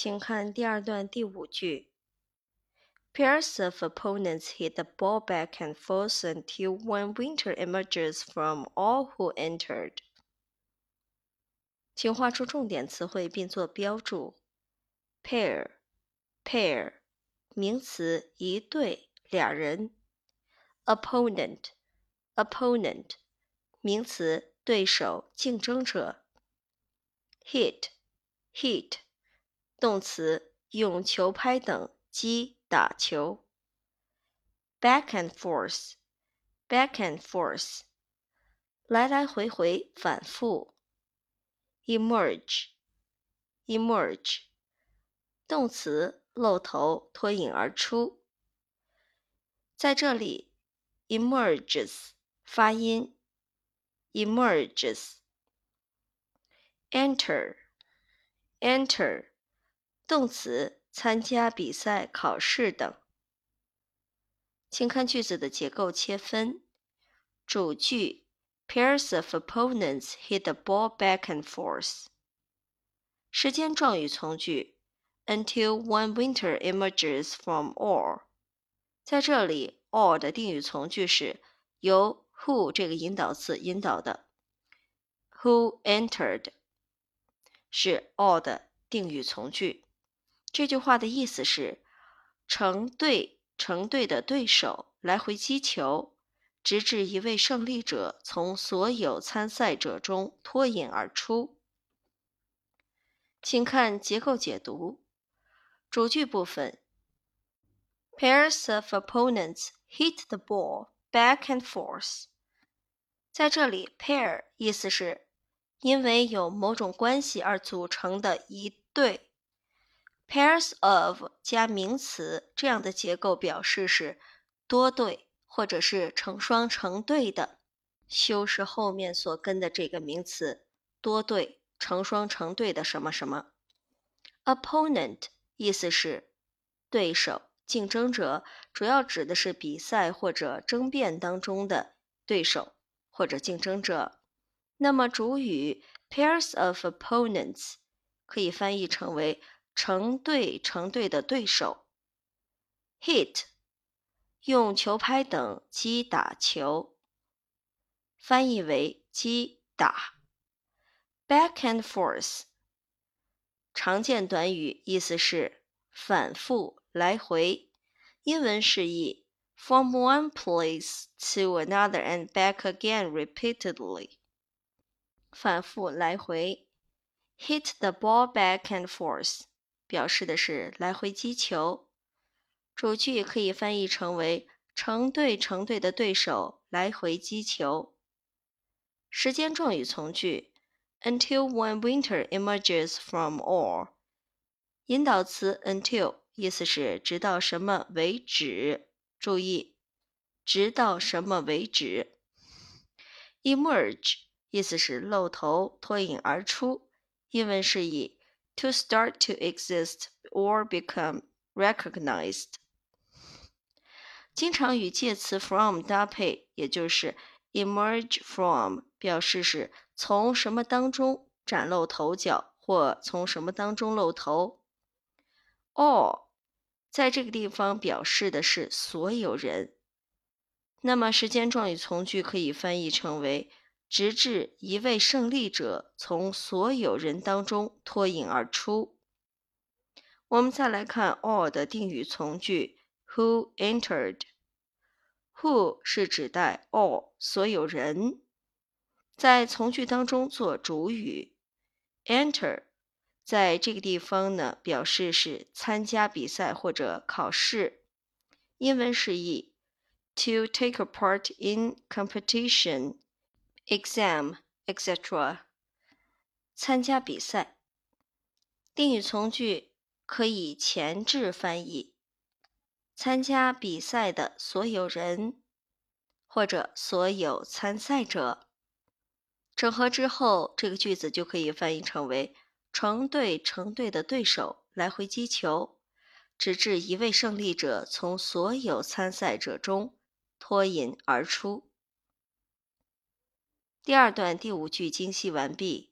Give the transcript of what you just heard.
请看第二段第五句。Pairs of opponents hit the ball back and forth until one winner emerges from all who entered. 请画出重点词汇并做标注。pair，pair，名词，一对，俩人。opponent，opponent，名词，对手，竞争者。hit，hit， 动词，用球拍等击打球。back and forth，back and forth，来来回回，反复。emerge，emerge，动词，露头，脱颖而出。在这里，emerges 发音，emerges。enter，enter，动词，参加比赛、考试等。请看句子的结构切分，主句。Pairs of opponents hit the ball back and forth. 时间状语从句 until one winter emerges from all。在这里，all 的定语从句是由 who 这个引导词引导的，who entered 是 all 的定语从句。这句话的意思是，成对成对的对手来回击球。直至一位胜利者从所有参赛者中脱颖而出。请看结构解读。主句部分：Pairs of opponents hit the ball back and forth。在这里，pair 意思是因为有某种关系而组成的一对。Pairs of 加名词这样的结构表示是多对。或者是成双成对的，修饰后面所跟的这个名词多对、成双成对的什么什么。Opponent 意思是对手、竞争者，主要指的是比赛或者争辩当中的对手或者竞争者。那么主语 pairs of opponents 可以翻译成为成对成对的对手。Hit。用球拍等击打球，翻译为击打。Back and forth，常见短语，意思是反复、来回。英文释义：from one place to another and back again repeatedly。反复来回。Hit the ball back and forth，表示的是来回击球。主句可以翻译成为成对成对的对手来回击球。时间状语从句 until one winter emerges from all。引导词 until 意思是直到什么为止。注意，直到什么为止。emerge 意思是露头、脱颖而出。英文释义 to start to exist or become recognized。经常与介词 from 搭配，也就是 emerge from，表示是从什么当中崭露头角，或从什么当中露头。all 在这个地方表示的是所有人。那么时间状语从句可以翻译成为直至一位胜利者从所有人当中脱颖而出。我们再来看 all 的定语从句。Who entered? Who 是指代 all 所有人，在从句当中做主语。Enter 在这个地方呢，表示是参加比赛或者考试。英文释义：to take a part in competition, exam, etc. 参加比赛。定语从句可以前置翻译。参加比赛的所有人，或者所有参赛者，整合之后，这个句子就可以翻译成为成对成对的对手来回击球，直至一位胜利者从所有参赛者中脱颖而出。第二段第五句精细完毕。